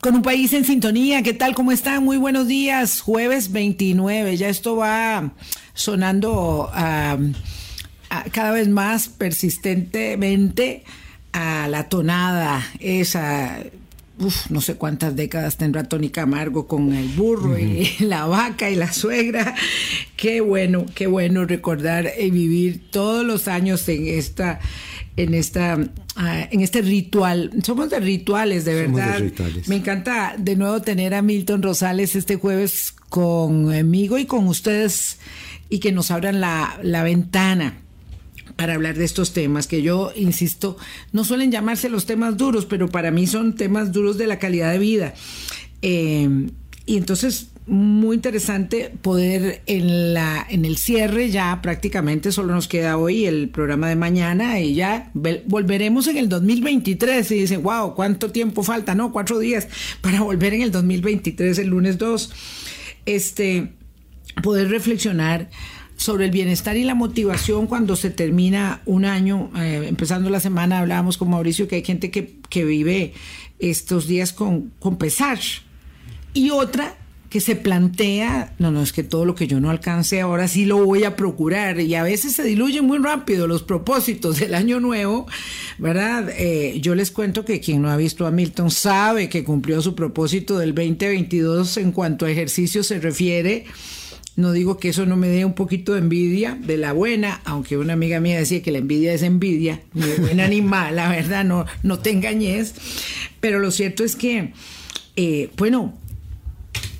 Con un país en sintonía, ¿qué tal? ¿Cómo están? Muy buenos días. Jueves 29, ya esto va sonando cada vez más persistentemente a la tonada, esa uf, no sé cuántas décadas tendrá Tony Camargo con el burro y la vaca y la suegra. Qué bueno, qué bueno recordar y vivir todos los años en esta, en esta, ah, en este ritual. Somos de rituales, de verdad. Me encanta de nuevo tener a Milton Rosales este jueves conmigo y con ustedes y que nos abran la, la ventana para hablar de estos temas, que yo insisto, no suelen llamarse los temas duros, pero para mí son temas duros de la calidad de vida. Eh, y entonces, muy interesante poder en, la, en el cierre, ya prácticamente solo nos queda hoy el programa de mañana y ya volveremos en el 2023 y dicen, wow, ¿cuánto tiempo falta? No, cuatro días para volver en el 2023, el lunes 2. Este, poder reflexionar sobre el bienestar y la motivación cuando se termina un año. Eh, empezando la semana hablábamos con Mauricio que hay gente que, vive estos días con, con pesar. Y otra que se plantea, no, no, es que todo lo que yo no alcance ahora sí lo voy a procurar. Y a veces se diluyen muy rápido los propósitos del año nuevo, ¿verdad? Eh, yo les cuento que quien no ha visto a Milton sabe que cumplió su propósito del 2022 en cuanto a ejercicio se refiere no digo que eso no me dé un poquito de envidia, de la buena, aunque una amiga mía decía que la envidia es envidia, ni de buena ni mala, verdad, no, no te engañes. Pero lo cierto es que, eh, bueno,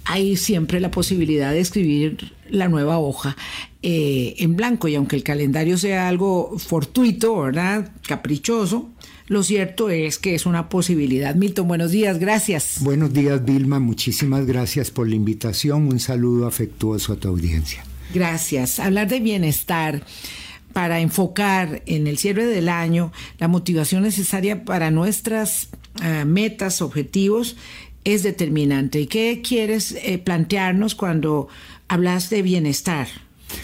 hay siempre la posibilidad de escribir la nueva hoja eh, en blanco y aunque el calendario sea algo fortuito, ¿verdad? Caprichoso, lo cierto es que es una posibilidad. Milton, buenos días, gracias. Buenos días, Vilma, muchísimas gracias por la invitación. Un saludo afectuoso a tu audiencia. Gracias. Hablar de bienestar para enfocar en el cierre del año la motivación necesaria para nuestras eh, metas, objetivos, es determinante. ¿Y qué quieres eh, plantearnos cuando hablas de bienestar?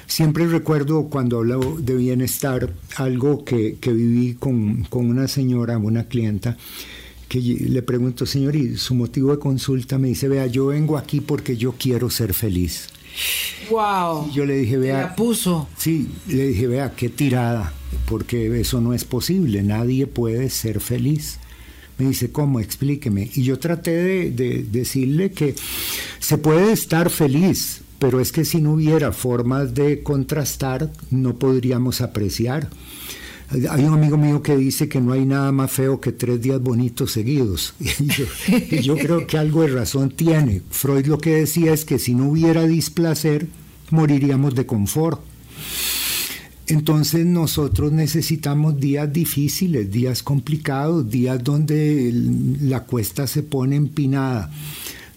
Siempre recuerdo cuando hablo de bienestar algo que, viví con, una señora, una clienta, que le pregunto, señor, ¿y su motivo de consulta? Me dice, vea, yo vengo aquí porque yo quiero ser feliz. Wow. yo le dije, vea. La puso. Sí, le dije, vea, qué tirada, porque eso no es posible, nadie puede ser feliz. Me dice, ¿cómo? Explíqueme. Y yo traté de decirle que se puede estar feliz, pero es que si no hubiera formas de contrastar, no podríamos apreciar. Hay un amigo mío que dice que no hay nada más feo que tres días bonitos seguidos. Y yo, creo que algo de razón tiene. Freud lo que decía es que si no hubiera displacer, moriríamos de confort. Entonces nosotros necesitamos días difíciles, días complicados, días donde la cuesta se pone empinada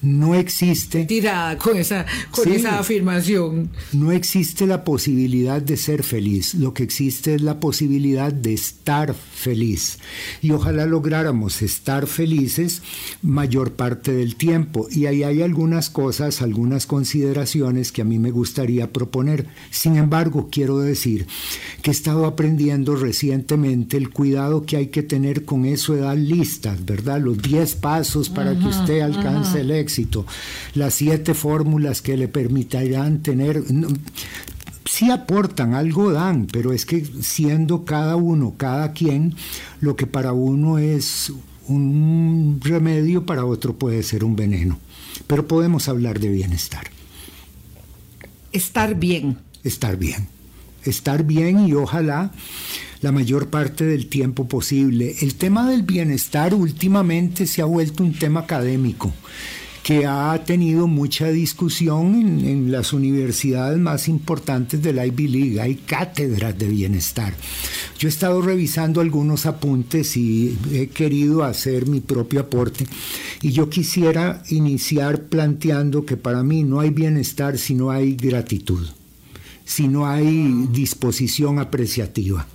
no existe... Tirada con esa, con esa afirmación. No existe la posibilidad de ser feliz, lo que existe es la posibilidad de estar feliz. Y ojalá lográramos estar felices mayor parte del tiempo. Y ahí hay algunas cosas, algunas consideraciones que a mí me gustaría proponer. Sin embargo, quiero decir que he estado aprendiendo recientemente el cuidado que hay que tener con eso edad listas, ¿verdad? Los 10 pasos para que usted alcance el éxito las siete fórmulas que le permitirán tener... sí aportan, algo dan, pero es que siendo cada uno, cada quien, lo que para uno es un remedio, para otro puede ser un veneno. Pero podemos hablar de bienestar. Estar bien. Estar bien. Estar bien y ojalá la mayor parte del tiempo posible. El tema del bienestar últimamente se ha vuelto un tema académico que ha tenido mucha discusión en, las universidades más importantes de la Ivy League. Hay cátedras de bienestar. Yo he estado revisando algunos apuntes y he querido hacer mi propio aporte. Y yo quisiera iniciar planteando que para mí no hay bienestar si no hay gratitud, si no hay disposición apreciativa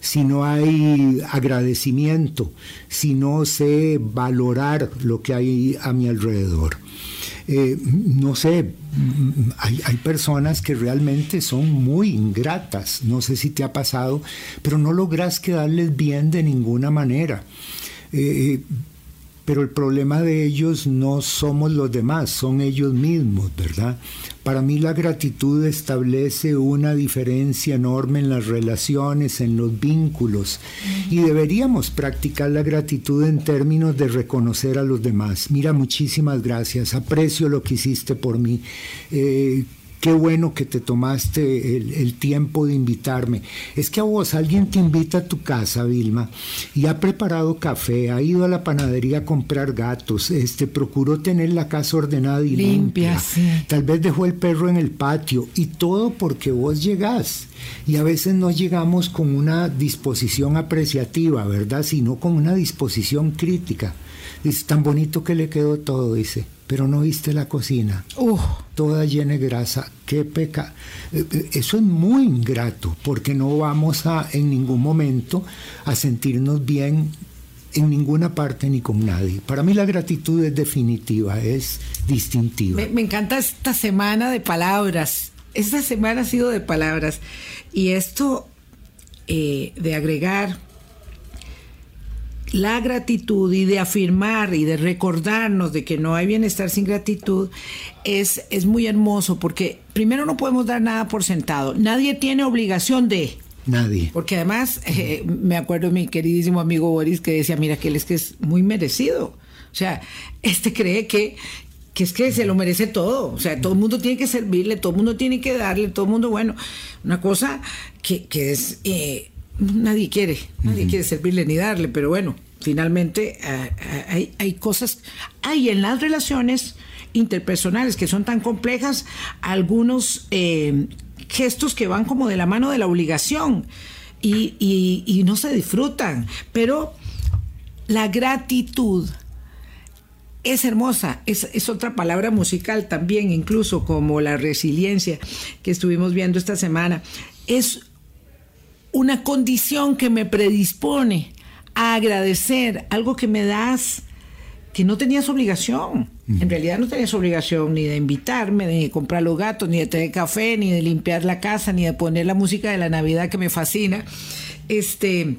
si no hay agradecimiento, si no sé valorar lo que hay a mi alrededor. Eh, no sé, hay, personas que realmente son muy ingratas, no sé si te ha pasado, pero no logras quedarles bien de ninguna manera. Eh, pero el problema de ellos no somos los demás, son ellos mismos, ¿verdad? Para mí la gratitud establece una diferencia enorme en las relaciones, en los vínculos, y deberíamos practicar la gratitud en términos de reconocer a los demás. Mira, muchísimas gracias, aprecio lo que hiciste por mí. Eh, Qué bueno que te tomaste el, tiempo de invitarme. Es que a vos alguien te invita a tu casa, Vilma, y ha preparado café, ha ido a la panadería a comprar gatos, este, procuró tener la casa ordenada y limpia. Tal vez dejó el perro en el patio y todo porque vos llegás. Y a veces no llegamos con una disposición apreciativa, ¿verdad? Sino con una disposición crítica. Dice, tan bonito que le quedó todo, dice pero no viste la cocina. Toda llena de grasa. Qué peca. Eh, eh, eso es muy ingrato porque no vamos a en ningún momento a sentirnos bien en ninguna parte ni con nadie. Para mí la gratitud es definitiva, es distintiva. Me, encanta esta semana de palabras. Esta semana ha sido de palabras. Y esto eh, de agregar la gratitud y de afirmar y de recordarnos de que no hay bienestar sin gratitud es, es muy hermoso porque primero no podemos dar nada por sentado. Nadie tiene obligación de... Nadie. Porque además, eh, me acuerdo mi queridísimo amigo Boris que decía, mira, que él es que es muy merecido. O sea, este cree que, que es que se lo merece todo. O sea, todo el mundo tiene que servirle, todo el mundo tiene que darle, todo el mundo, bueno, una cosa que, que es... Eh, nadie quiere, nadie quiere servirle ni darle, pero bueno, finalmente eh, eh, hay, cosas, hay en las relaciones interpersonales que son tan complejas algunos eh, gestos que van como de la mano de la obligación y, no se disfrutan, pero la gratitud es hermosa, es, es, otra palabra musical también, incluso como la resiliencia que estuvimos viendo esta semana. Es una condición que me predispone a agradecer algo que me das que no tenías obligación. En realidad no tenías obligación ni de invitarme, ni de comprar los gatos, ni de tener café, ni de limpiar la casa, ni de poner la música de la Navidad que me fascina. Este,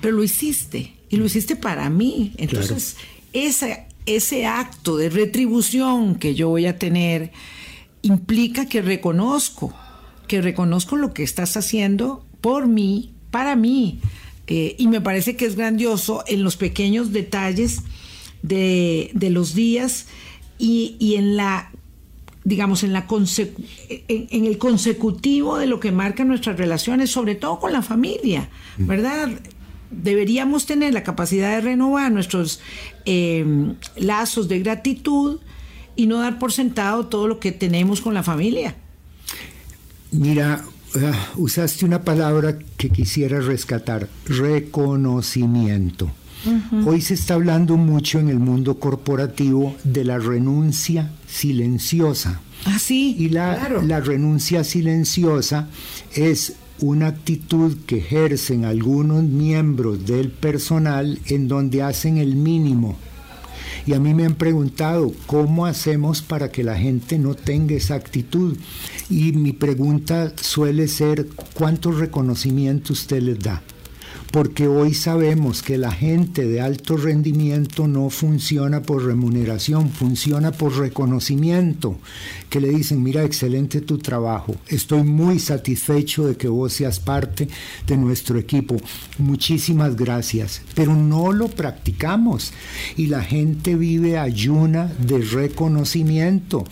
pero lo hiciste y lo hiciste para mí. Entonces, ese, ese acto de retribución que yo voy a tener implica que reconozco que reconozco lo que estás haciendo por mí, para mí. Eh, y me parece que es grandioso en los pequeños detalles de, los días y, en la digamos, en, la en, el consecutivo de lo que marcan nuestras relaciones, sobre todo con la familia, mm. ¿verdad? Deberíamos tener la capacidad de renovar nuestros eh, lazos de gratitud y no dar por sentado todo lo que tenemos con la familia. Mira, ah, usaste una palabra que quisiera rescatar, reconocimiento. Hoy se está hablando mucho en el mundo corporativo de la renuncia silenciosa. Ah, sí. Y la, la renuncia silenciosa es una actitud que ejercen algunos miembros del personal en donde hacen el mínimo y a mí me han preguntado, ¿cómo hacemos para que la gente no tenga esa actitud? Y mi pregunta suele ser, ¿cuánto reconocimiento usted les da? Porque hoy sabemos que la gente de alto rendimiento no funciona por remuneración, funciona por reconocimiento, que le dicen, mira, excelente tu trabajo, estoy muy satisfecho de que vos seas parte de nuestro equipo, muchísimas gracias, pero no lo practicamos y la gente vive ayuna de reconocimiento.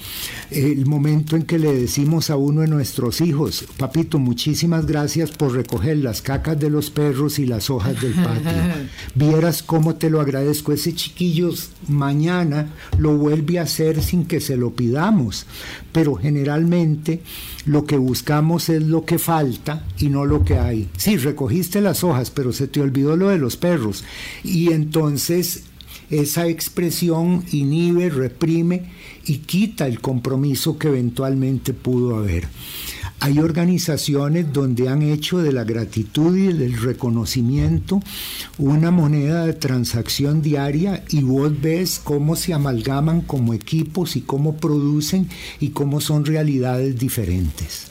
El momento en que le decimos a uno de nuestros hijos, papito, muchísimas gracias por recoger las cacas de los perros y las hojas del patio. Vieras cómo te lo agradezco. Ese chiquillo mañana lo vuelve a hacer sin que se lo pidamos. Pero generalmente lo que buscamos es lo que falta y no lo que hay. Sí, recogiste las hojas, pero se te olvidó lo de los perros. Y entonces esa expresión inhibe, reprime y quita el compromiso que eventualmente pudo haber. Hay organizaciones donde han hecho de la gratitud y del reconocimiento una moneda de transacción diaria y vos ves cómo se amalgaman como equipos y cómo producen y cómo son realidades diferentes.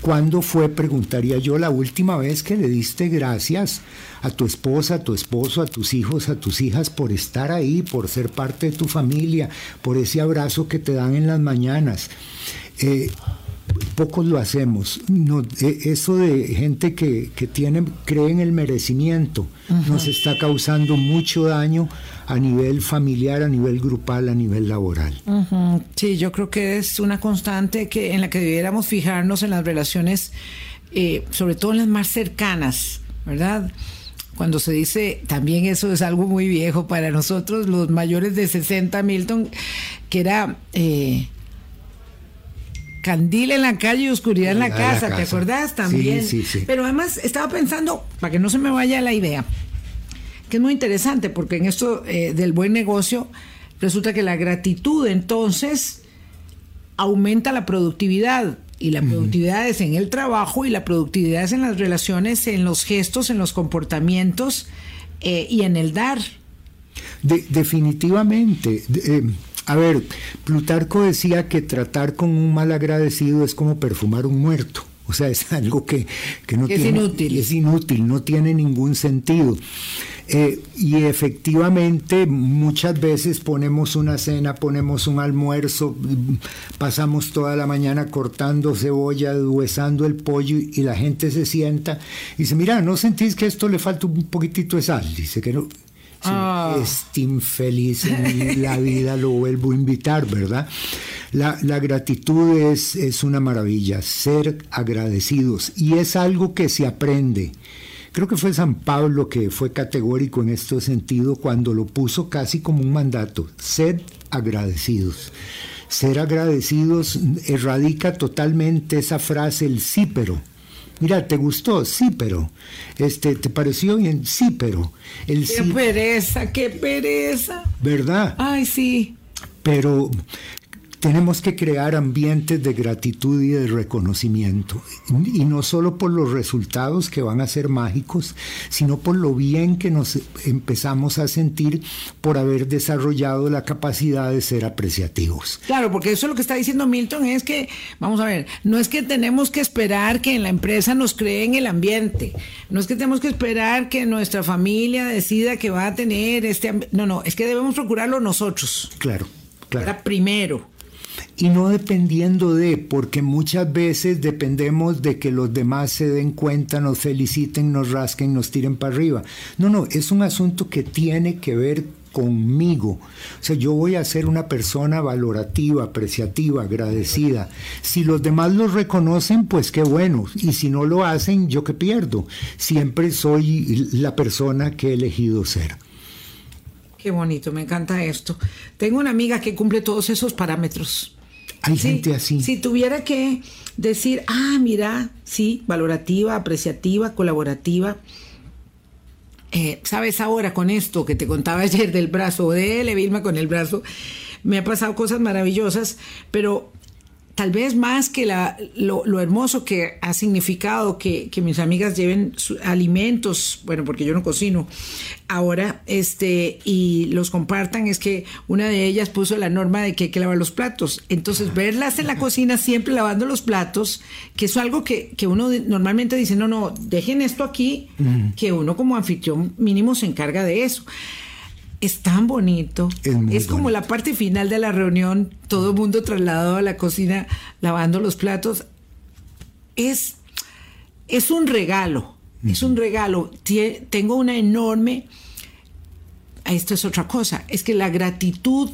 ¿Cuándo fue, preguntaría yo, la última vez que le diste gracias a tu esposa, a tu esposo, a tus hijos, a tus hijas por estar ahí, por ser parte de tu familia, por ese abrazo que te dan en las mañanas? Eh, pocos lo hacemos. No, e, eso de gente que, que, tiene, cree en el merecimiento nos está causando mucho daño a nivel familiar, a nivel grupal, a nivel laboral. Sí, yo creo que es una constante que en la que debiéramos fijarnos en las relaciones, eh, sobre todo en las más cercanas, ¿verdad? Cuando se dice, también eso es algo muy viejo para nosotros, los mayores de 60, Milton, que era... Eh, candil en la calle y oscuridad en la, casa, ¿te acordás también? Sí, sí, sí. Pero además estaba pensando, para que no se me vaya la idea, que es muy interesante porque en esto eh, del buen negocio resulta que la gratitud entonces aumenta la productividad y la productividad es en el trabajo y la productividad es en las relaciones, en los gestos, en los comportamientos eh, y en el dar. definitivamente. Eh, a ver, Plutarco decía que tratar con un mal agradecido es como perfumar un muerto. O sea, es algo que, no es tiene, inútil. es inútil, no tiene ningún sentido. Eh, y efectivamente muchas veces ponemos una cena, ponemos un almuerzo, pasamos toda la mañana cortando cebolla, huesando el pollo y la gente se sienta y dice, mira, ¿no sentís que esto le falta un poquitito de sal? Dice que no. Ah. Este infeliz en la vida lo vuelvo a invitar, ¿verdad? La, la gratitud es, es una maravilla, ser agradecidos y es algo que se aprende. Creo que fue San Pablo que fue categórico en este sentido cuando lo puso casi como un mandato, ser agradecidos. Ser agradecidos erradica totalmente esa frase, el sí, pero. Mira, ¿te gustó? Sí, pero. Este, ¿Te pareció bien? Sí, pero. El qué sí, pereza, qué pereza. ¿Verdad? Ay, sí. Pero tenemos que crear ambientes de gratitud y de reconocimiento. Y no solo por los resultados que van a ser mágicos, sino por lo bien que nos empezamos a sentir por haber desarrollado la capacidad de ser apreciativos. Claro, porque eso lo que está diciendo Milton es que, vamos a ver, no es que tenemos que esperar que en la empresa nos creen el ambiente, no es que tenemos que esperar que nuestra familia decida que va a tener este... No, no, es que debemos procurarlo nosotros. Claro, claro. Era primero y no dependiendo de, porque muchas veces dependemos de que los demás se den cuenta, nos feliciten, nos rasquen, nos tiren para arriba. No, no, es un asunto que tiene que ver conmigo. O sea, yo voy a ser una persona valorativa, apreciativa, agradecida. Si los demás lo reconocen, pues qué bueno. Y si no lo hacen, yo qué pierdo. Siempre soy la persona que he elegido ser. Qué bonito, me encanta esto. Tengo una amiga que cumple todos esos parámetros. Hay gente así. Si tuviera que decir, ah, mira, sí, valorativa, apreciativa, colaborativa. Eh, Sabes, ahora con esto que te contaba ayer del brazo de él, Vilma con el brazo, me ha pasado cosas maravillosas, pero tal vez más que la, lo, lo, hermoso que ha significado que, que mis amigas lleven alimentos, bueno, porque yo no cocino ahora, este, y los compartan, es que una de ellas puso la norma de que hay que lavar los platos. Entonces, verlas en la cocina siempre lavando los platos, que es algo que, que uno normalmente dice, no, no, dejen esto aquí, que uno como anfitrión mínimo se encarga de eso es tan bonito. Es, es como bonito. la parte final de la reunión, todo el mundo trasladado a la cocina lavando los platos. Es, es un regalo, uh -huh. es un regalo. Tengo una enorme... Esto es otra cosa, es que la gratitud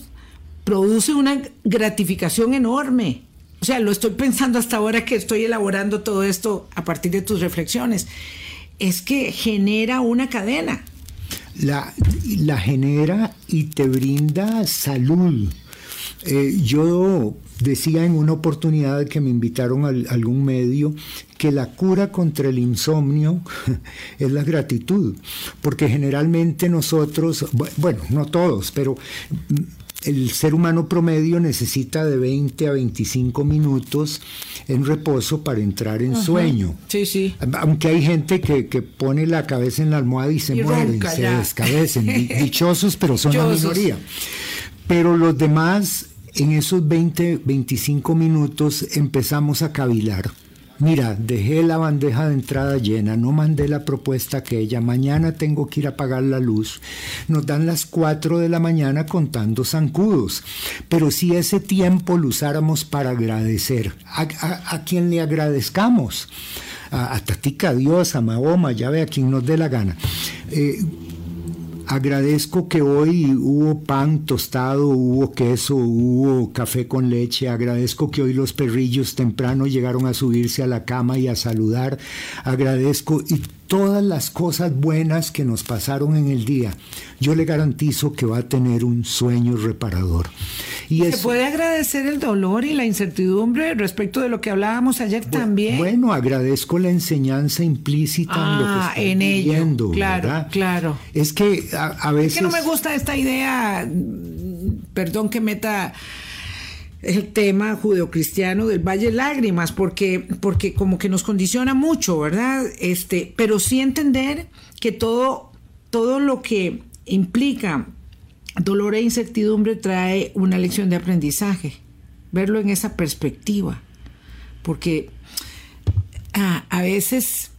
produce una gratificación enorme. O sea, lo estoy pensando hasta ahora que estoy elaborando todo esto a partir de tus reflexiones. Es que genera una cadena la, la genera y te brinda salud. Eh, yo decía en una oportunidad que me invitaron a, algún medio que la cura contra el insomnio es la gratitud, porque generalmente nosotros, bueno, no todos, pero el ser humano promedio necesita de 20 a 25 minutos en reposo para entrar en Ajá. sueño. Sí, sí. Aunque hay gente que, que, pone la cabeza en la almohada y se Y mueren, ronca se ya. descabecen. Dichosos, pero son la minoría. Pero los demás, en esos 20, 25 minutos, empezamos a cavilar. Mira, dejé la bandeja de entrada llena, no mandé la propuesta que ella, mañana tengo que ir a pagar la luz. Nos dan las 4 de la mañana contando zancudos. Pero si ese tiempo lo usáramos para agradecer, ¿a, quién le agradezcamos? A, Tatica, Dios, a Mahoma, ya ve a quien nos dé la gana. Eh, Agradezco que hoy hubo pan tostado, hubo queso, hubo café con leche. Agradezco que hoy los perrillos temprano llegaron a subirse a la cama y a saludar. Agradezco y todas las cosas buenas que nos pasaron en el día, yo le garantizo que va a tener un sueño reparador. Y Se puede agradecer el dolor y la incertidumbre respecto de lo que hablábamos ayer también. Bueno, agradezco la enseñanza implícita en lo que ah, estoy. Claro, claro. Es que a, veces... Es que no me gusta esta idea, perdón que meta el tema judeocristiano del Valle Lágrimas, porque, porque como que nos condiciona mucho, ¿verdad? Este, pero sí entender que todo, todo lo que implica dolor e incertidumbre trae una lección de aprendizaje, verlo en esa perspectiva, porque a, a veces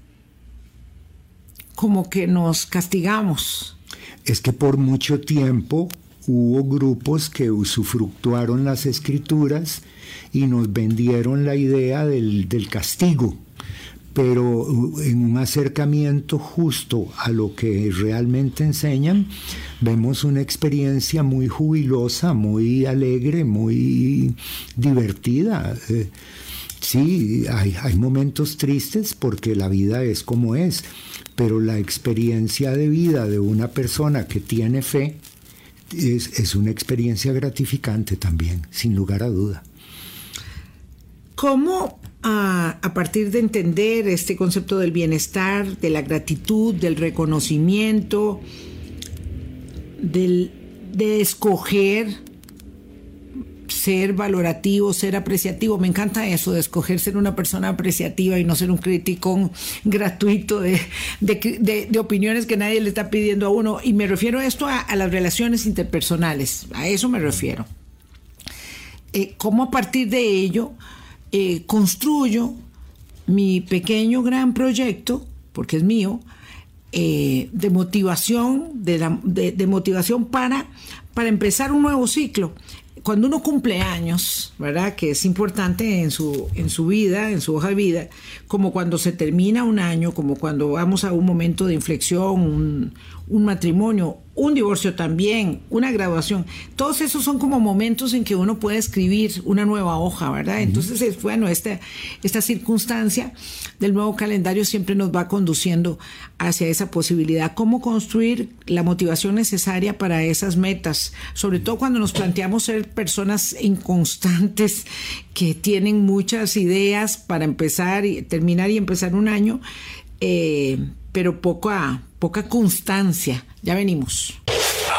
como que nos castigamos. Es que por mucho tiempo hubo grupos que usufructuaron las escrituras y nos vendieron la idea del, castigo, pero uh, en un acercamiento justo a lo que realmente enseñan, vemos una experiencia muy jubilosa, muy alegre, muy divertida. Eh, sí, hay, hay momentos tristes porque la vida es como es, pero la experiencia de vida de una persona que tiene fe, es, una experiencia gratificante también, sin lugar a duda. ¿Cómo a, a, partir de entender este concepto del bienestar, de la gratitud, del reconocimiento, del, de escoger ser valorativo, ser apreciativo. Me encanta eso de escoger ser una persona apreciativa y no ser un crítico gratuito de, opiniones que nadie le está pidiendo a uno. Y me refiero a esto a, las relaciones interpersonales, a eso me refiero. Eh, ¿Cómo a partir de ello eh, construyo mi pequeño gran proyecto, porque es mío, eh, de motivación, de, motivación para, para empezar un nuevo ciclo cuando uno cumple años, ¿verdad? Que es importante en su, en su vida, en su hoja de vida, como cuando se termina un año, como cuando vamos a un momento de inflexión, un, un matrimonio, un divorcio también, una graduación. Todos esos son como momentos en que uno puede escribir una nueva hoja, ¿verdad? Entonces, es, bueno, esta, esta circunstancia del nuevo calendario siempre nos va conduciendo hacia esa posibilidad. ¿Cómo construir la motivación necesaria para esas metas? Sobre todo cuando nos planteamos ser personas inconstantes que tienen muchas ideas para empezar y terminar y empezar un año. Eh, pero poca, poca constancia. Ya venimos.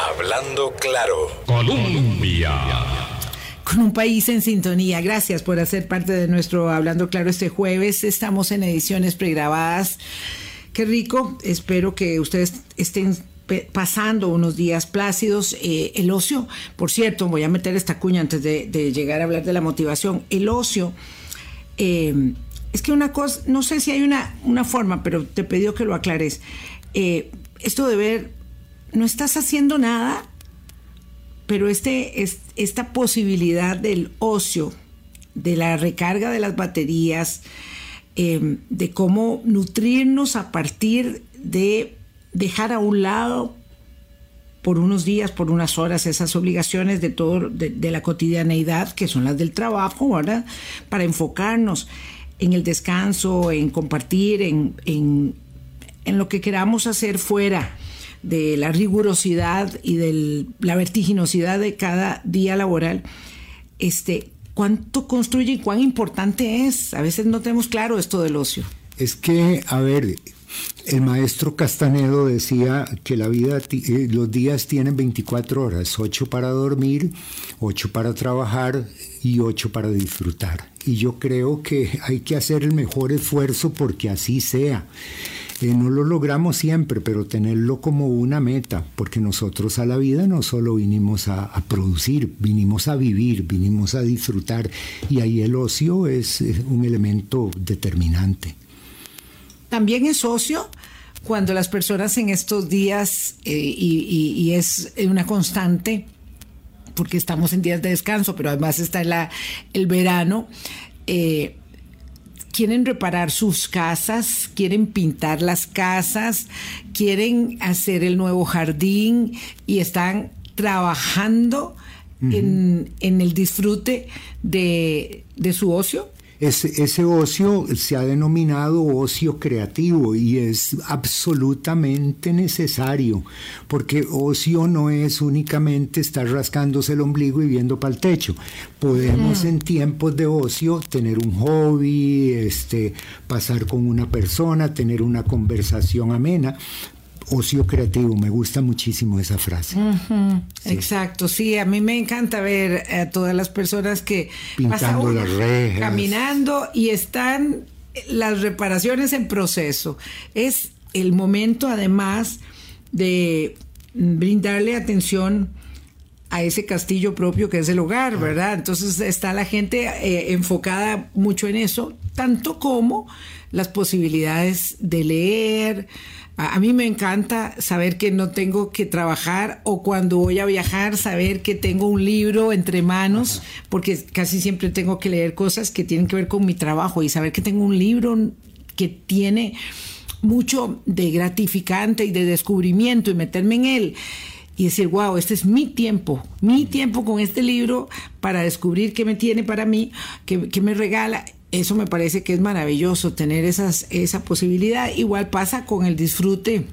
Hablando claro. Colombia. Con un país en sintonía. Gracias por hacer parte de nuestro Hablando Claro este jueves. Estamos en ediciones pregrabadas. Qué rico. Espero que ustedes estén pasando unos días plácidos. Eh, el ocio, por cierto, voy a meter esta cuña antes de, llegar a hablar de la motivación. El ocio. Eh, es que una cosa, no sé si hay una, una forma, pero te pido que lo aclares. Eh, esto de ver, no estás haciendo nada, pero este, es, esta posibilidad del ocio, de la recarga de las baterías, em, de cómo nutrirnos a partir de dejar a un lado por unos días, por unas horas, esas obligaciones de todo, de, la cotidianeidad, que son las del trabajo, ¿verdad? Para enfocarnos en el descanso, en compartir, en, en, lo que queramos hacer fuera de la rigurosidad y de la vertiginosidad de cada día laboral, este, cuánto construye y cuán importante es. A veces no tenemos claro esto del ocio. Es que, a ver, el maestro Castanedo decía que la vida, eh, los días tienen 24 horas, 8 para dormir, 8 para trabajar y 8 para disfrutar. Y yo creo que hay que hacer el mejor esfuerzo porque así sea. Eh, no lo logramos siempre, pero tenerlo como una meta, porque nosotros a la vida no solo vinimos a, a producir, vinimos a vivir, vinimos a disfrutar, y ahí el ocio es un elemento determinante. También es ocio cuando las personas en estos días, eh, y, es una constante, porque estamos en días de descanso, pero además está la, el verano, eh, quieren reparar sus casas, quieren pintar las casas, quieren hacer el nuevo jardín y están trabajando en, en, el disfrute de, de su ocio. Ese, ocio se ha denominado ocio creativo y es absolutamente necesario, porque ocio no es únicamente estar rascándose el ombligo y viendo para el techo. Podemos en tiempos de ocio tener un hobby, este, pasar con una persona, tener una conversación amena, ocio creativo. Me gusta muchísimo esa frase. Exacto, sí, a mí me encanta ver a todas las personas que pintando las rejas, caminando y están las reparaciones en proceso. Es el momento además de brindarle atención a ese castillo propio que es el hogar, ah. ¿verdad? Entonces está la gente eh, enfocada mucho en eso, tanto como las posibilidades de leer, a, mí me encanta saber que no tengo que trabajar o cuando voy a viajar saber que tengo un libro entre manos, porque casi siempre tengo que leer cosas que tienen que ver con mi trabajo y saber que tengo un libro que tiene mucho de gratificante y de descubrimiento y meterme en él y decir, wow, este es mi tiempo, mi tiempo con este libro para descubrir qué me tiene para mí, qué, qué me regala eso me parece que es maravilloso, tener esas, esa posibilidad. Igual pasa con el disfrute.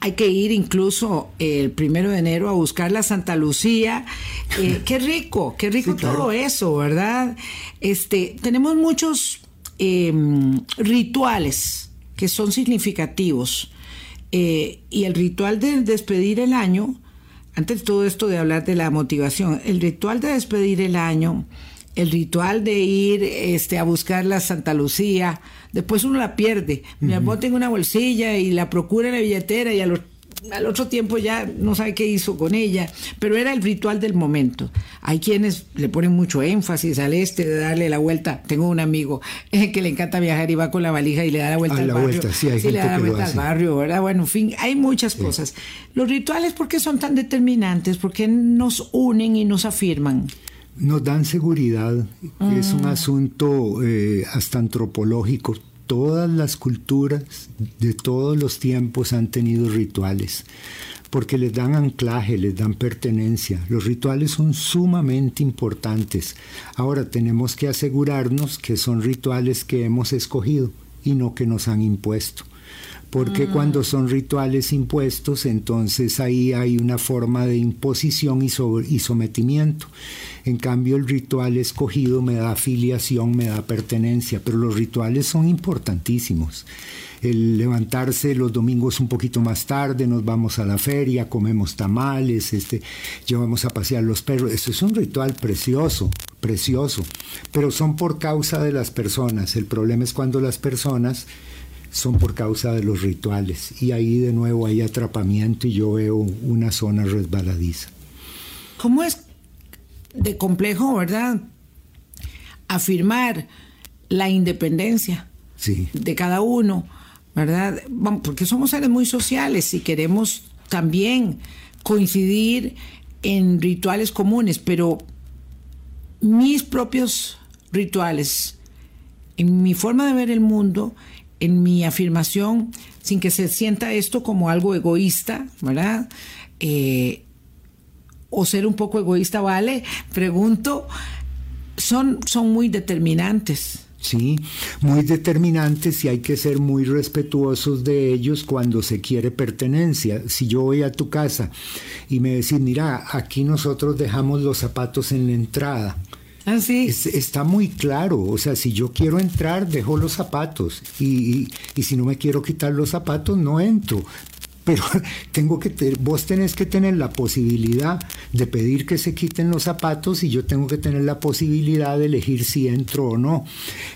Hay que ir incluso el primero de enero a buscar la Santa Lucía. Eh, qué rico, qué rico todo eso, ¿verdad? Este, tenemos muchos em, rituales que son significativos. Eh, y el ritual de despedir el año, antes de todo esto de hablar de la motivación, el ritual de despedir el año el ritual de ir este, a buscar la Santa Lucía, después uno la pierde. Mi amor tengo una bolsilla y la procura en la billetera y al, otro tiempo ya no sabe qué hizo con ella, pero era el ritual del momento. Hay quienes le ponen mucho énfasis al este de darle la vuelta. Tengo un amigo eh, que le encanta viajar y va con la valija y le da la vuelta al barrio. sí, le da la vuelta al barrio, ¿verdad? Bueno, en fin, hay muchas cosas. Los rituales, ¿por qué son tan determinantes? ¿Por qué nos unen y nos afirman? Nos dan seguridad, es un ah. asunto eh, hasta antropológico. Todas las culturas de todos los tiempos han tenido rituales, porque les dan anclaje, les dan pertenencia. Los rituales son sumamente importantes. Ahora tenemos que asegurarnos que son rituales que hemos escogido y no que nos han impuesto porque mm. cuando son rituales impuestos, entonces ahí hay una forma de imposición y, y, sometimiento. En cambio, el ritual escogido me da afiliación, me da pertenencia, pero los rituales son importantísimos. El levantarse los domingos un poquito más tarde, nos vamos a la feria, comemos tamales, este, llevamos a pasear los perros. Eso es un ritual precioso, precioso, pero son por causa de las personas. El problema es cuando las personas son por causa de los rituales. Y ahí de nuevo hay atrapamiento y yo veo una zona resbaladiza. ¿Cómo es de complejo, verdad? Afirmar la independencia de cada uno, ¿verdad? Porque somos seres muy sociales y queremos también coincidir en rituales comunes, pero mis propios rituales, en mi forma de ver el mundo, en mi afirmación, sin que se sienta esto como algo egoísta, ¿verdad? Eh, o ser un poco egoísta, ¿vale? Pregunto, son, son muy determinantes. Sí, muy determinantes y hay que ser muy respetuosos de ellos cuando se quiere pertenencia. Si yo voy a tu casa y me decís, mira, aquí nosotros dejamos los zapatos en la entrada, Está muy claro. O sea, si yo quiero entrar, dejo los zapatos. Y, si no me quiero quitar los zapatos, no entro. pero tengo que vos tenés que tener la posibilidad de pedir que se quiten los zapatos y yo tengo que tener la posibilidad de elegir si entro o no.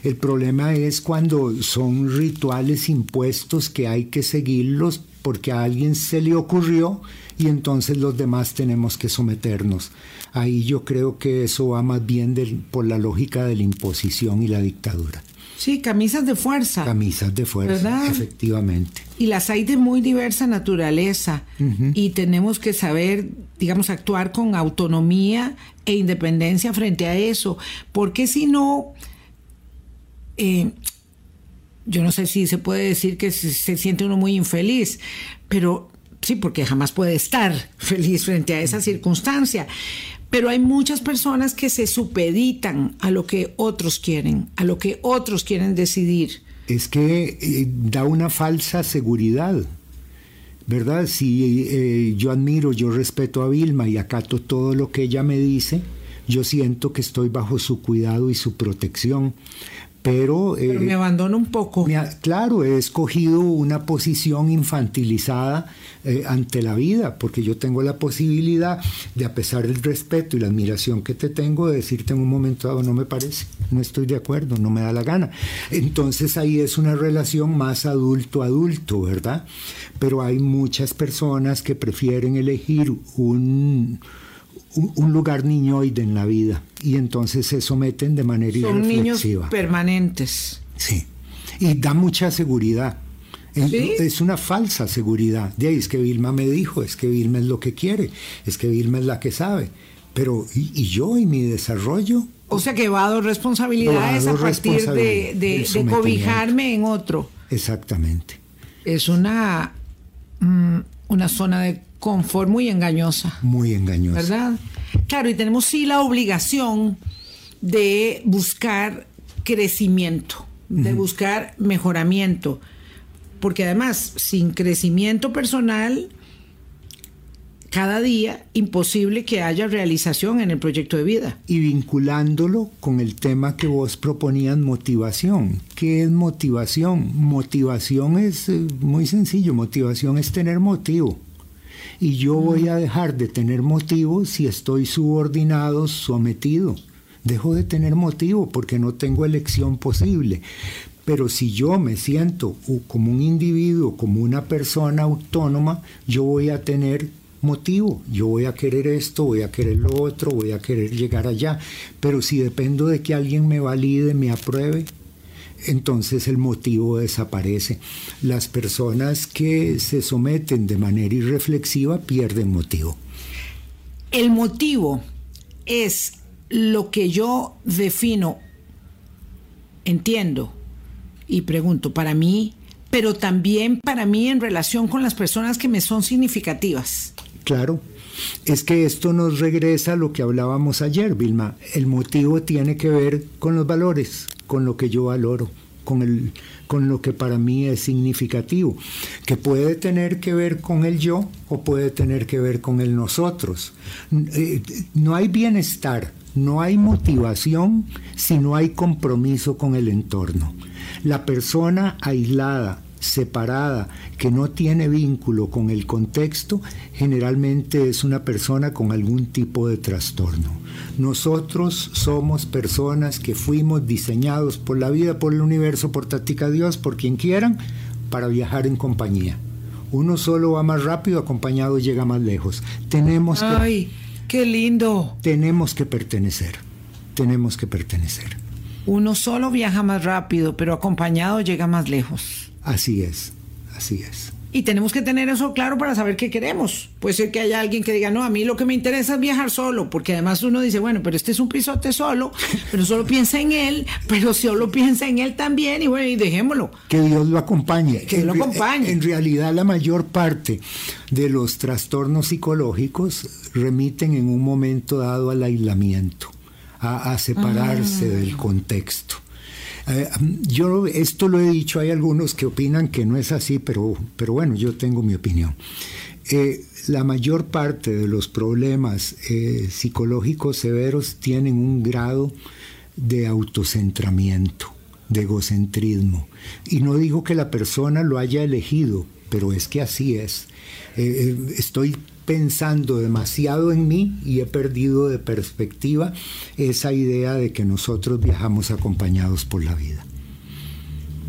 El problema es cuando son rituales impuestos que hay que seguirlos porque a alguien se le ocurrió y entonces los demás tenemos que someternos. Ahí yo creo que eso va más bien por la lógica de la imposición y la dictadura. Sí, camisas de fuerza. Camisas de fuerza, efectivamente. Y las hay de muy diversa naturaleza y tenemos que saber, digamos, actuar con autonomía e independencia frente a eso, porque si no, eh, yo no sé si se puede decir que se, siente uno muy infeliz, pero sí, porque jamás puede estar feliz frente a esa circunstancia. Pero hay muchas personas que se supeditan a lo que otros quieren, a lo que otros quieren decidir. Es que eh, da una falsa seguridad, ¿verdad? Si eh, yo admiro, yo respeto a Vilma y acato todo lo que ella me dice, yo siento que estoy bajo su cuidado y su protección pero, eh, me abandono un poco. claro, he escogido una posición infantilizada eh, ante la vida, porque yo tengo la posibilidad de, a pesar del respeto y la admiración que te tengo, de decirte en un momento dado, no me parece, no estoy de acuerdo, no me da la gana. Entonces ahí es una relación más adulto-adulto, ¿verdad? Pero hay muchas personas que prefieren elegir un un, lugar niñoide en la vida y entonces se someten de manera Son niños permanentes. Sí, y da mucha seguridad. Es, una falsa seguridad. De ahí es que Vilma me dijo, es que Vilma es lo que quiere, es que Vilma es la que sabe. Pero, ¿y, yo y mi desarrollo? O sea que va a dar responsabilidades a partir de, de, cobijarme en otro. Exactamente. Es una, mm, una zona de confort muy engañosa. Muy engañosa. ¿Verdad? Claro, y tenemos sí la obligación de buscar crecimiento, de buscar mejoramiento, porque además sin crecimiento personal, cada día imposible que haya realización en el proyecto de vida. Y vinculándolo con el tema que vos proponías, motivación. ¿Qué es motivación? Motivación es eh, muy sencillo, motivación es tener motivo y yo voy a dejar de tener motivo si estoy subordinado, sometido. Dejo de tener motivo porque no tengo elección posible. Pero si yo me siento como un individuo, como una persona autónoma, yo voy a tener motivo. Yo voy a querer esto, voy a querer lo otro, voy a querer llegar allá. Pero si dependo de que alguien me valide, me apruebe, entonces el motivo desaparece. Las personas que se someten de manera irreflexiva pierden motivo. El motivo es lo que yo defino, entiendo y pregunto para mí, pero también para mí en relación con las personas que me son significativas. Claro, es que esto nos regresa a lo que hablábamos ayer, Vilma. El motivo tiene que ver con los valores, con lo que yo valoro, con, el, con lo que para mí es significativo, que puede tener que ver con el yo o puede tener que ver con el nosotros. Eh, no hay bienestar, no hay motivación si no hay compromiso con el entorno. La persona aislada, separada, que no tiene vínculo con el contexto, generalmente es una persona con algún tipo de trastorno. Nosotros somos personas que fuimos diseñados por la vida, por el universo, por Tatica Dios, por quien quieran, para viajar en compañía. Uno solo va más rápido, acompañado llega más lejos. Tenemos ¡Ay, qué lindo! Tenemos que pertenecer. Tenemos que pertenecer. Uno solo viaja más rápido, pero acompañado llega más lejos. Así es, así es. Y tenemos que tener eso claro para saber qué queremos. Puede ser que haya alguien que diga, no, a mí lo que me interesa es viajar solo, porque además uno dice, bueno, pero este es un pisote solo, pero solo piensa en él, pero solo piensa en él también, y bueno, y dejémoslo. Que Dios lo acompañe. Que lo acompañe. En realidad, la mayor parte de los trastornos psicológicos remiten en un momento dado al aislamiento, a, separarse ah. del contexto. Eh, yo esto lo he dicho, hay algunos que opinan que no es así, pero, pero bueno, yo tengo mi opinión. Eh, la mayor parte de los problemas eh, psicológicos severos tienen un grado de autocentramiento, de egocentrismo. Y no digo que la persona lo haya elegido, pero es que así es. Estoy pensando demasiado en mí y he perdido de perspectiva esa idea de que nosotros viajamos acompañados por la vida.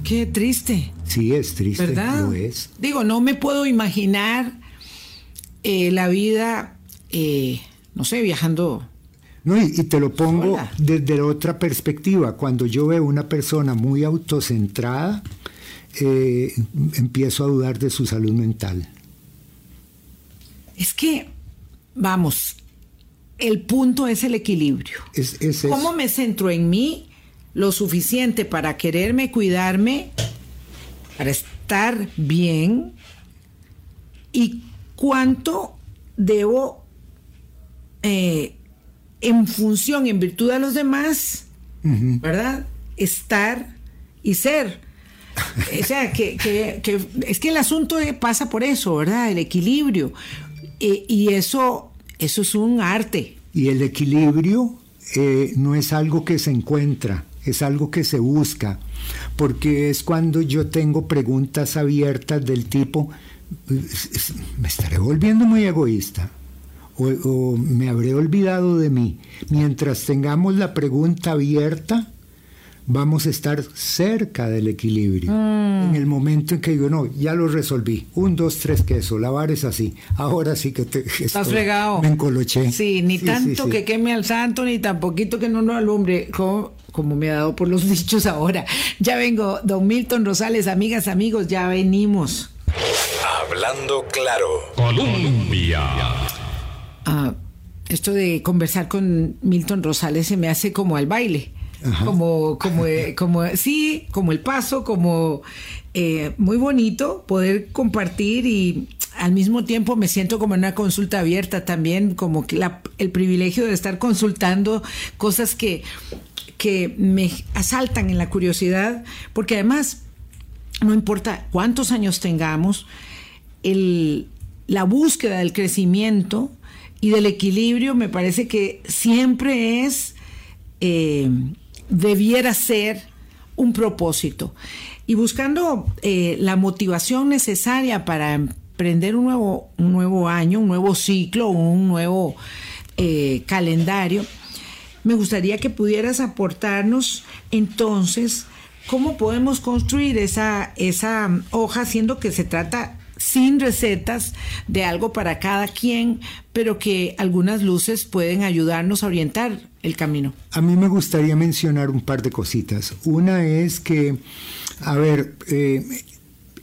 Qué triste. Sí, es triste, ¿verdad? lo es. Digo, no me puedo imaginar eh, la vida, no sé, viajando no, y, te lo pongo desde otra perspectiva. Cuando yo veo una persona muy autocentrada, eh, empiezo a dudar de su salud mental. Es que, vamos, el punto es el equilibrio. Es, ¿Cómo me centro en mí lo suficiente para quererme, cuidarme, para estar bien? ¿Y cuánto debo eh, en función, en virtud de los demás, ¿verdad? Estar y ser. o sea, que, es que el asunto pasa por eso, ¿verdad? El equilibrio. Y eso, eso es un arte. Y el equilibrio eh, no es algo que se encuentra, es algo que se busca, porque es cuando yo tengo preguntas abiertas del tipo, me estaré volviendo muy egoísta o, me habré olvidado de mí. Mientras tengamos la pregunta abierta, vamos a estar cerca del equilibrio. Mm. En el momento en que digo, no, ya lo resolví. Un, dos, tres, queso. Lavar es así. Ahora sí que te. Estás fregado. Me encoloché. Sí, ni tanto que queme al santo, ni tan poquito que no lo alumbre. Como, como me ha dado por los dichos ahora. Ya vengo, don Milton Rosales, amigas, amigos, ya venimos. Hablando claro. Colombia. Ah, esto de conversar con Milton Rosales se me hace como al baile. Como, como, eh, como, sí, como el paso, como eh, muy bonito poder compartir y al mismo tiempo me siento como en una consulta abierta también, como que el privilegio de estar consultando cosas que, que me asaltan en la curiosidad, porque además, no importa cuántos años tengamos, el, la búsqueda del crecimiento y del equilibrio me parece que siempre es, eh, debiera ser un propósito. Y buscando eh, la motivación necesaria para emprender un nuevo, un nuevo año, un nuevo ciclo, un nuevo eh, calendario, me gustaría que pudieras aportarnos entonces cómo podemos construir esa, esa hoja, siendo que se trata sin recetas de algo para cada quien, pero que algunas luces pueden ayudarnos a orientar el camino. A mí me gustaría mencionar un par de cositas. Una es que, a ver, eh,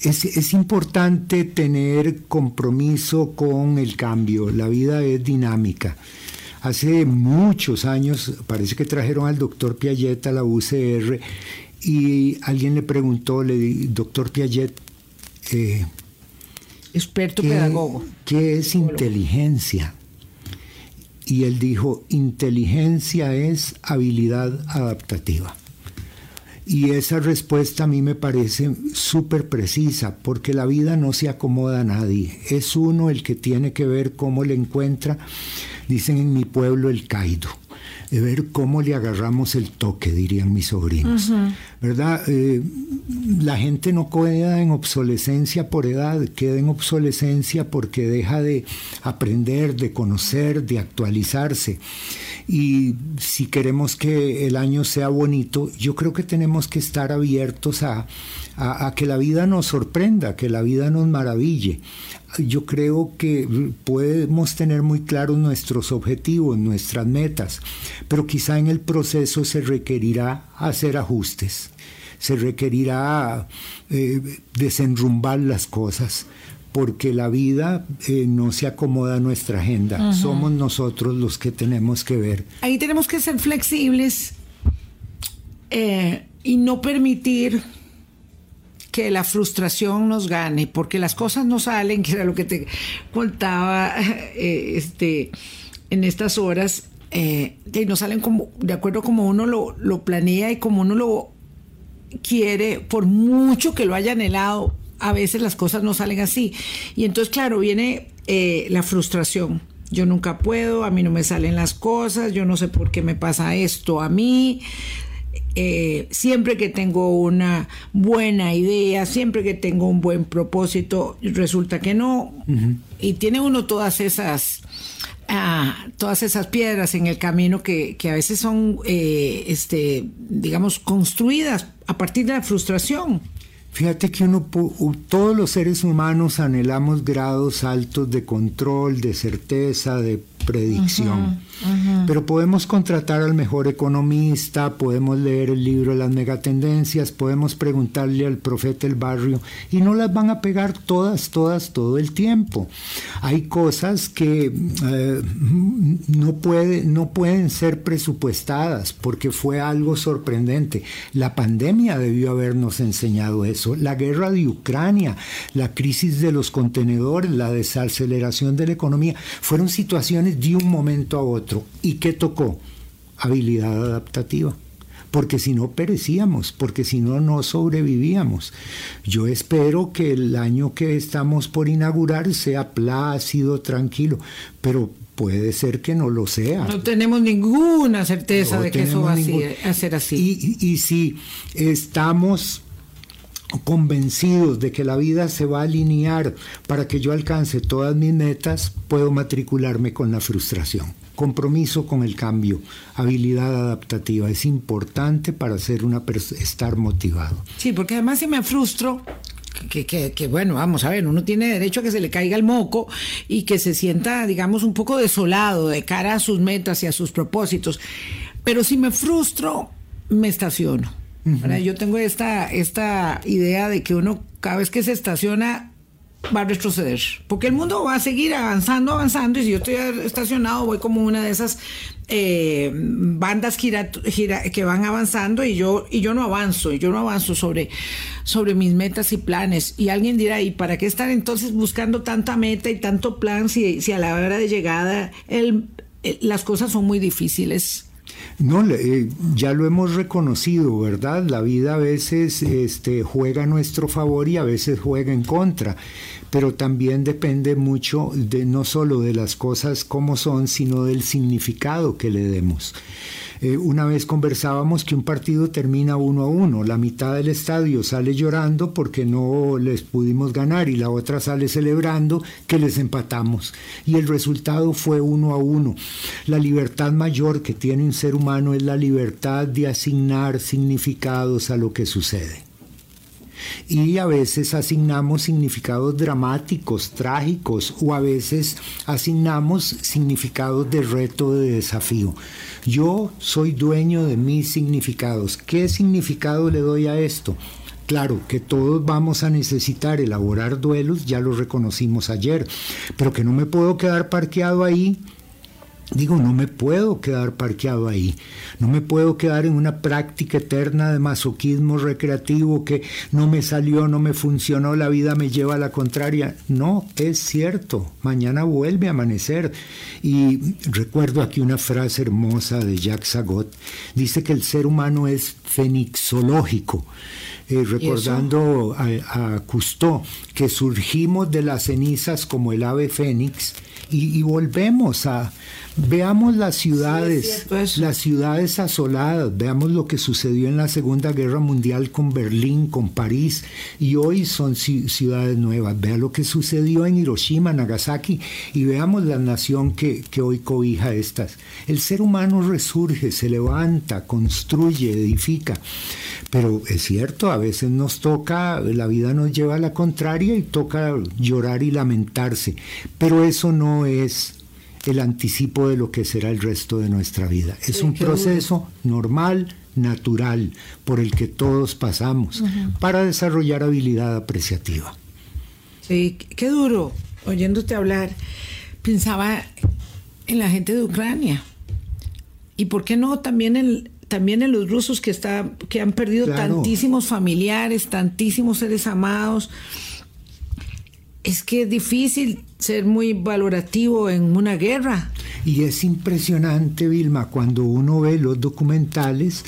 es, es, importante tener compromiso con el cambio. La vida es dinámica. Hace muchos años, parece que trajeron al doctor Piaget a la UCR y alguien le preguntó, le doctor Piaget, eh, experto pedagogo. ¿Qué es inteligencia? Y él dijo, inteligencia es habilidad adaptativa. Y esa respuesta a mí me parece súper precisa, porque la vida no se acomoda a nadie. Es uno el que tiene que ver cómo le encuentra, dicen en mi pueblo, el caido de ver cómo le agarramos el toque, dirían mis sobrinos. ¿Verdad? Eh, la gente no queda en obsolescencia por edad, queda en obsolescencia porque deja de aprender, de conocer, de actualizarse. Y si queremos que el año sea bonito, yo creo que tenemos que estar abiertos a, a que la vida nos sorprenda, que la vida nos maraville, yo creo que podemos tener muy claros nuestros objetivos, nuestras metas, pero quizá en el proceso se requerirá hacer ajustes, se requerirá eh, desenrumbar las cosas, porque la vida eh, no se acomoda a nuestra agenda, somos nosotros los que tenemos que ver. Ahí tenemos que ser flexibles eh, y no permitir que la frustración nos gane, porque las cosas no salen, que era lo que te contaba eh, este, en estas horas, eh, no salen como, de acuerdo como uno lo, lo planea y como uno lo quiere, por mucho que lo haya anhelado, a veces las cosas no salen así. Y entonces, claro, viene eh, la frustración. Yo nunca puedo, a mí no me salen las cosas, yo no sé por qué me pasa esto a mí. Eh, siempre que tengo una buena idea, siempre que tengo un buen propósito, resulta que no. Y tiene uno todas esas, ah, todas esas piedras en el camino que, que a veces son, eh, este, digamos, construidas a partir de la frustración. Fíjate que uno, todos los seres humanos anhelamos grados altos de control, de certeza, de predicción. Pero podemos contratar al mejor economista, podemos leer el libro las megatendencias, podemos preguntarle al profeta del barrio y no las van a pegar todas, todas, todo el tiempo. Hay cosas que eh, no, puede, no pueden ser presupuestadas porque fue algo sorprendente. La pandemia debió habernos enseñado eso. La guerra de Ucrania, la crisis de los contenedores, la desaceleración de la economía, fueron situaciones de un momento a otro. ¿Y qué tocó? Habilidad adaptativa. Porque si no perecíamos, porque si no, no sobrevivíamos. Yo espero que el año que estamos por inaugurar sea plácido, tranquilo, pero puede ser que no lo sea. No tenemos ninguna certeza de que eso va a ser así. Y, y si estamos convencidos de que la vida se va a alinear para que yo alcance todas mis metas, puedo matricularme con la frustración. Compromiso con el cambio, habilidad adaptativa, es importante para ser una estar motivado. Sí, porque además si me frustro, que, que, que, bueno, vamos a ver, uno tiene derecho a que se le caiga el moco y que se sienta, digamos, un poco desolado de cara a sus metas y a sus propósitos. Pero si me frustro, me estaciono yo tengo esta, esta idea de que uno cada vez que se estaciona va a retroceder, porque el mundo va a seguir avanzando, avanzando, y si yo estoy estacionado voy como una de esas eh, bandas que van avanzando y yo, y yo no avanzo, y yo no avanzo sobre, sobre mis metas y planes. Y alguien dirá, ¿y para qué estar entonces buscando tanta meta y tanto plan si, si a la hora de llegada el, las cosas son muy difíciles? No, eh, ya lo hemos reconocido, ¿verdad? La vida a veces este, juega a nuestro favor y a veces juega en contra, pero también depende mucho de no solo de las cosas como son, sino del significado que le demos. Eh, una vez conversábamos que un partido termina uno a uno, la mitad del estadio sale llorando porque no les pudimos ganar y la otra sale celebrando que les empatamos y el resultado fue uno a uno. La libertad mayor que tiene un ser humano es la libertad de asignar significados a lo que sucede y a veces asignamos significados dramáticos, trágicos, o a veces asignamos significados de reto, de desafío. Yo soy dueño de mis significados. ¿Qué significado le doy a esto? Claro, que todos vamos a necesitar elaborar duelos, ya lo reconocimos ayer, pero que no me puedo quedar parqueado ahí Digo, no me puedo quedar parqueado ahí, no me puedo quedar en una práctica eterna de masoquismo recreativo que no me salió, no me funcionó, la vida me lleva a la contraria. No, es cierto, mañana vuelve a amanecer. Y recuerdo aquí una frase hermosa de Jacques Sagot, dice que el ser humano es fenixológico. Eh, recordando a, a Cousteau, que surgimos de las cenizas como el ave fénix y volvemos a, Veamos las ciudades, las ciudades asoladas, veamos lo que sucedió en la Segunda Guerra Mundial con Berlín, con París, y hoy son ciudades nuevas. Vea lo que sucedió en Hiroshima, Nagasaki, y veamos la nación que, que hoy cobija estas. El ser humano resurge, se levanta, construye, edifica. Pero es cierto, a veces nos toca, la vida nos lleva a la contraria y toca llorar y lamentarse. Pero eso no es el anticipo de lo que será el resto de nuestra vida. es un proceso normal, natural, por el que todos pasamos para desarrollar habilidad apreciativa. Sí, qué duro, oyéndote hablar, pensaba en la gente de Ucrania. ¿Y por qué no también en, también en los rusos que, está, que han perdido tantísimos familiares, tantísimos seres amados? es que es difícil ser muy valorativo en una guerra. Y es impresionante, Vilma, cuando uno ve los documentales,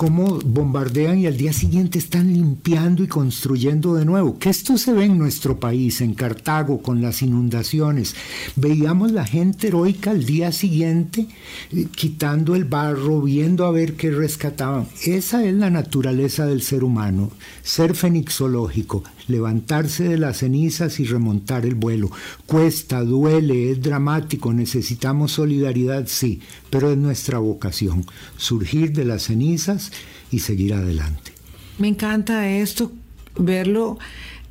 cómo bombardean y al día siguiente están limpiando y construyendo de nuevo. Que esto se ve en nuestro país, en Cartago, con las inundaciones. Veíamos la gente heroica al día siguiente eh, quitando el barro, viendo a ver qué rescataban. Esa es la naturaleza del ser humano, ser fenixológico, levantarse de las cenizas y remontar el vuelo. Cuesta, duele, es dramático, necesitamos solidaridad, sí, pero es nuestra vocación, surgir de las cenizas y seguir adelante. Me encanta esto, verlo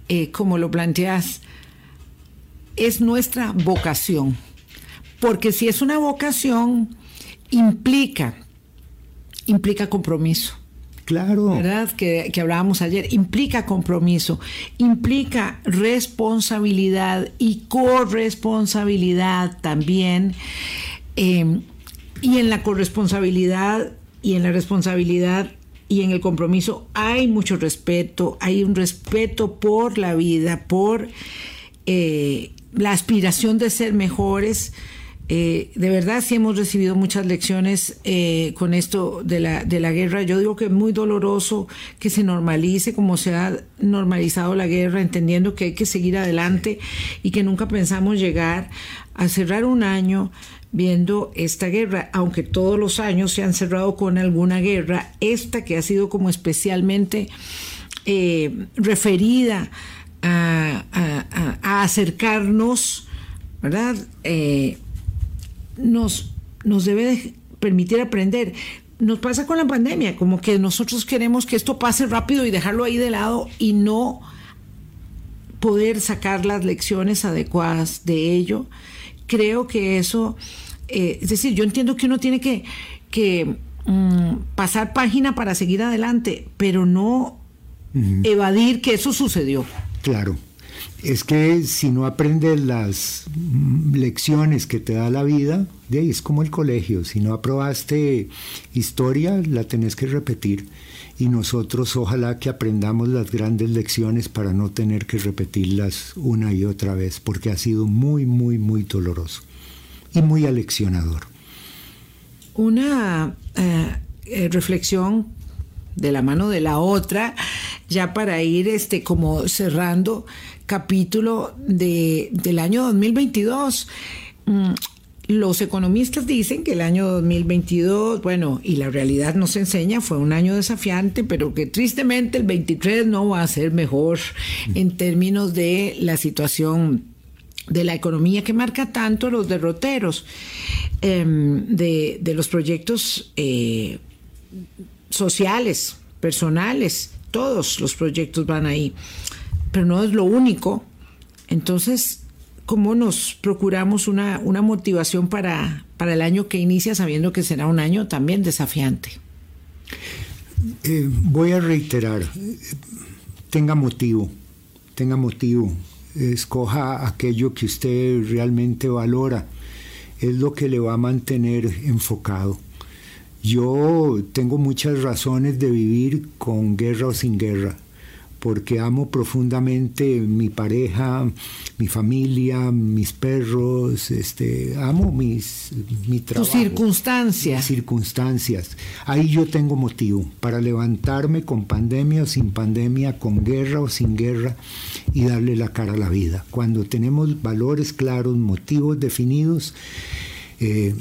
eh, como lo planteas. Es nuestra vocación, porque si es una vocación, implica, implica compromiso. Claro. ¿Verdad? Que, hablábamos ayer. Implica compromiso, implica responsabilidad y corresponsabilidad también. Eh, y en la corresponsabilidad y en la responsabilidad y en el compromiso hay mucho respeto, hay un respeto por la vida, por eh, la aspiración de ser mejores. Eh, de verdad sí hemos recibido muchas lecciones eh, con esto de la, de la guerra. Yo digo que es muy doloroso que se normalice como se ha normalizado la guerra, entendiendo que hay que seguir adelante y que nunca pensamos llegar a cerrar un año viendo esta guerra, aunque todos los años se han cerrado con alguna guerra, esta que ha sido como especialmente eh, referida a, acercarnos, ¿verdad? Eh, nos, nos debe permitir aprender. Nos pasa con la pandemia, como que nosotros queremos que esto pase rápido y dejarlo ahí de lado y no poder sacar las lecciones adecuadas de ello creo que eso, eh, es decir, yo entiendo que uno tiene que, que mm, pasar página para seguir adelante, pero no evadir que eso sucedió. Claro. Es que si no aprendes las lecciones que te da la vida, de ahí es como el colegio. Si no aprobaste historia, la tenés que repetir. Y nosotros ojalá que aprendamos las grandes lecciones para no tener que repetirlas una y otra vez, porque ha sido muy, muy, muy doloroso y muy aleccionador. Una eh, eh, reflexión de la mano de la otra, ya para ir este, como cerrando capítulo de, del año 2022. Mm, los economistas dicen que el año 2022, bueno, y la realidad nos enseña, fue un año desafiante, pero que tristemente el 23 no va a ser mejor en términos de la situación de la economía que marca tanto los derroteros em, de, los proyectos eh, sociales, personales, todos los proyectos van ahí pero no es lo único. Entonces, ¿cómo nos procuramos una, motivación para, para, el año que inicia sabiendo que será un año también desafiante? Eh, voy a reiterar, tenga motivo, tenga motivo, escoja aquello que usted realmente valora, es lo que le va a mantener enfocado. Yo tengo muchas razones de vivir con guerra o sin guerra porque amo profundamente mi pareja, mi familia, mis perros, este, amo mis, mi trabajo. Tus circunstancias. circunstancias. Ahí yo tengo motivo para levantarme con pandemia o sin pandemia, con guerra o sin guerra y darle la cara a la vida. Cuando tenemos valores claros, motivos definidos, eh,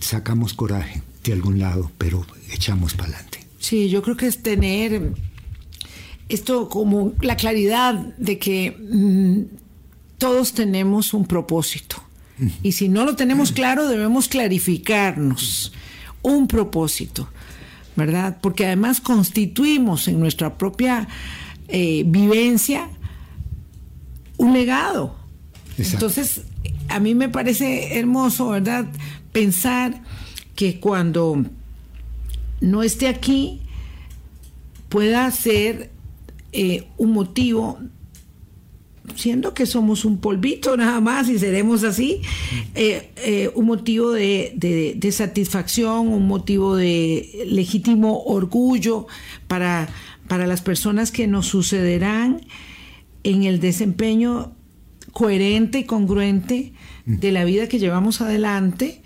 sacamos coraje de algún lado, pero echamos para adelante. Sí, yo creo que es tener esto como la claridad de que mm, todos tenemos un propósito. Y si no lo tenemos claro, debemos clarificarnos un propósito, ¿verdad? Porque además constituimos en nuestra propia eh, vivencia un legado. Entonces, a mí me parece hermoso, ¿verdad? Pensar que cuando no esté aquí pueda ser eh, un motivo, siendo que somos un polvito nada más y seremos así, eh, eh, un motivo de, satisfacción, un motivo de legítimo orgullo para, para las personas que nos sucederán en el desempeño coherente y congruente de la vida que llevamos adelante,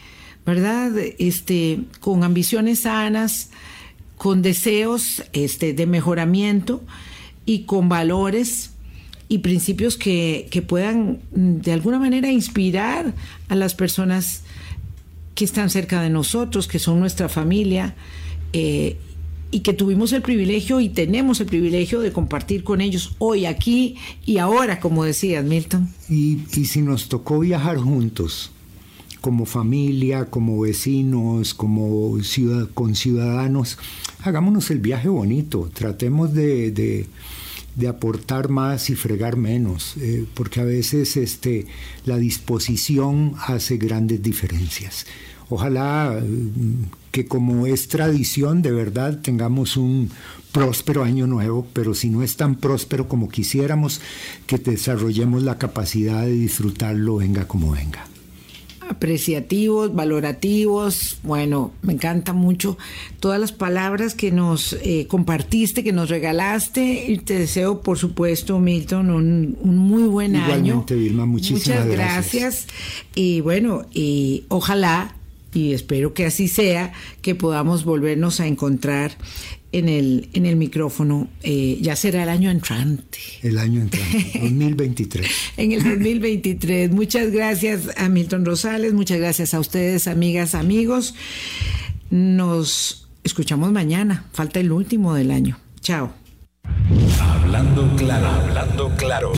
¿verdad? Este, con ambiciones sanas, con deseos este, de mejoramiento y con valores y principios que, que, puedan mm, de alguna manera inspirar a las personas que están cerca de nosotros, que son nuestra familia, eh, y que tuvimos el privilegio y tenemos el privilegio de compartir con ellos hoy, aquí y ahora, como decías, Milton. Y, y si nos tocó viajar juntos, como familia, como vecinos, como con ciudadanos, hagámonos el viaje bonito, tratemos de, de, de aportar más y fregar menos, eh, porque a veces este, la disposición hace grandes diferencias. Ojalá mm, que como es tradición, de verdad tengamos un próspero año nuevo, pero si no es tan próspero como quisiéramos, que desarrollemos la capacidad de disfrutarlo, venga como venga apreciativos, valorativos. Bueno, me encanta mucho todas las palabras que nos eh, compartiste, que nos regalaste. Y te deseo, por supuesto, Milton, un, muy buen año. Vilma, muchísimas Muchas gracias. Y bueno, y ojalá, y espero que así sea, que podamos volvernos a encontrar en el, en el micrófono. Eh, ya será el año entrante. El año entrante, 2023. en el 2023. Muchas gracias a Milton Rosales, muchas gracias a ustedes, amigas, amigos. Nos escuchamos mañana. Falta el último del año. Chao. Hablando claro, hablando claro.